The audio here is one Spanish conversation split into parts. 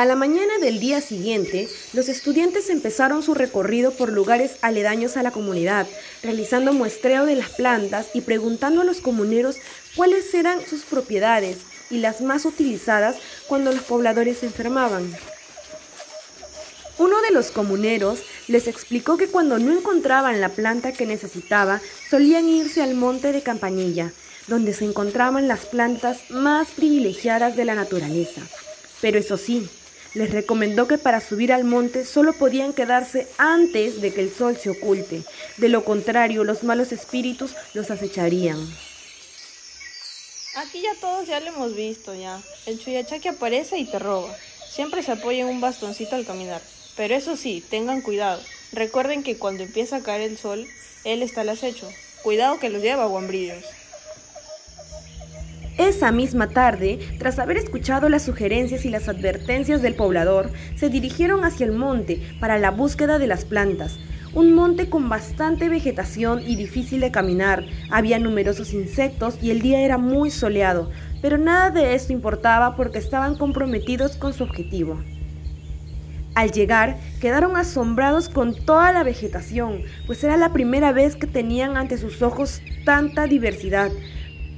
A la mañana del día siguiente, los estudiantes empezaron su recorrido por lugares aledaños a la comunidad, realizando muestreo de las plantas y preguntando a los comuneros cuáles eran sus propiedades y las más utilizadas cuando los pobladores se enfermaban. Uno de los comuneros les explicó que cuando no encontraban la planta que necesitaba, solían irse al monte de Campanilla, donde se encontraban las plantas más privilegiadas de la naturaleza. Pero eso sí, les recomendó que para subir al monte solo podían quedarse antes de que el sol se oculte. De lo contrario, los malos espíritus los acecharían. Aquí ya todos ya lo hemos visto ya. El Chuyachaque aparece y te roba. Siempre se apoya en un bastoncito al caminar. Pero eso sí, tengan cuidado. Recuerden que cuando empieza a caer el sol, él está al acecho. Cuidado que los lleva guambrillos. Esa misma tarde, tras haber escuchado las sugerencias y las advertencias del poblador, se dirigieron hacia el monte para la búsqueda de las plantas. Un monte con bastante vegetación y difícil de caminar, había numerosos insectos y el día era muy soleado, pero nada de esto importaba porque estaban comprometidos con su objetivo. Al llegar, quedaron asombrados con toda la vegetación, pues era la primera vez que tenían ante sus ojos tanta diversidad.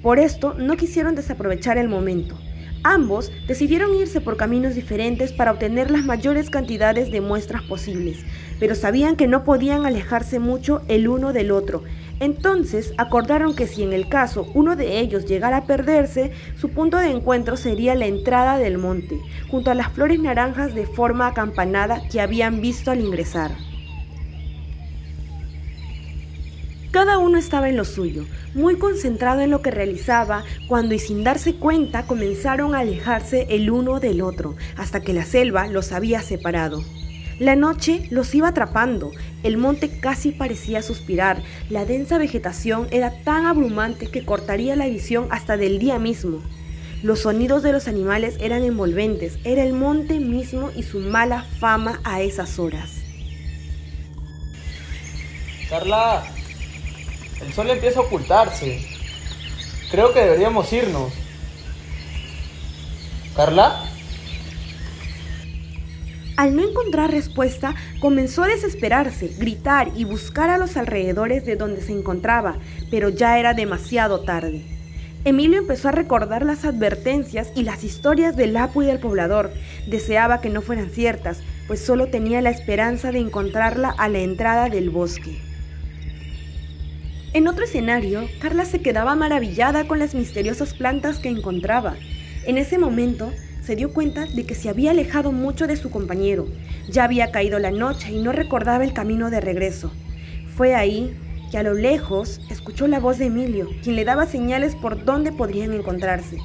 Por esto no quisieron desaprovechar el momento. Ambos decidieron irse por caminos diferentes para obtener las mayores cantidades de muestras posibles, pero sabían que no podían alejarse mucho el uno del otro. Entonces acordaron que si en el caso uno de ellos llegara a perderse, su punto de encuentro sería la entrada del monte, junto a las flores naranjas de forma acampanada que habían visto al ingresar. Cada uno estaba en lo suyo, muy concentrado en lo que realizaba, cuando y sin darse cuenta comenzaron a alejarse el uno del otro, hasta que la selva los había separado. La noche los iba atrapando, el monte casi parecía suspirar, la densa vegetación era tan abrumante que cortaría la visión hasta del día mismo. Los sonidos de los animales eran envolventes, era el monte mismo y su mala fama a esas horas. Carla, el sol empieza a ocultarse. Creo que deberíamos irnos. ¿Carla? Al no encontrar respuesta, comenzó a desesperarse, gritar y buscar a los alrededores de donde se encontraba, pero ya era demasiado tarde. Emilio empezó a recordar las advertencias y las historias del Apu y del poblador. Deseaba que no fueran ciertas, pues solo tenía la esperanza de encontrarla a la entrada del bosque. En otro escenario, Carla se quedaba maravillada con las misteriosas plantas que encontraba. En ese momento, se dio cuenta de que se había alejado mucho de su compañero. Ya había caído la noche y no recordaba el camino de regreso. Fue ahí que a lo lejos escuchó la voz de Emilio, quien le daba señales por dónde podrían encontrarse.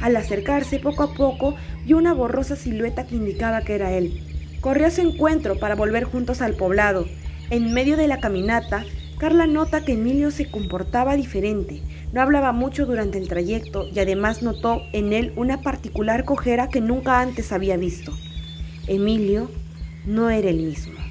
Al acercarse poco a poco, vio una borrosa silueta que indicaba que era él. Corrió a su encuentro para volver juntos al poblado. En medio de la caminata, Carla nota que Emilio se comportaba diferente, no hablaba mucho durante el trayecto y además notó en él una particular cojera que nunca antes había visto. Emilio no era el mismo.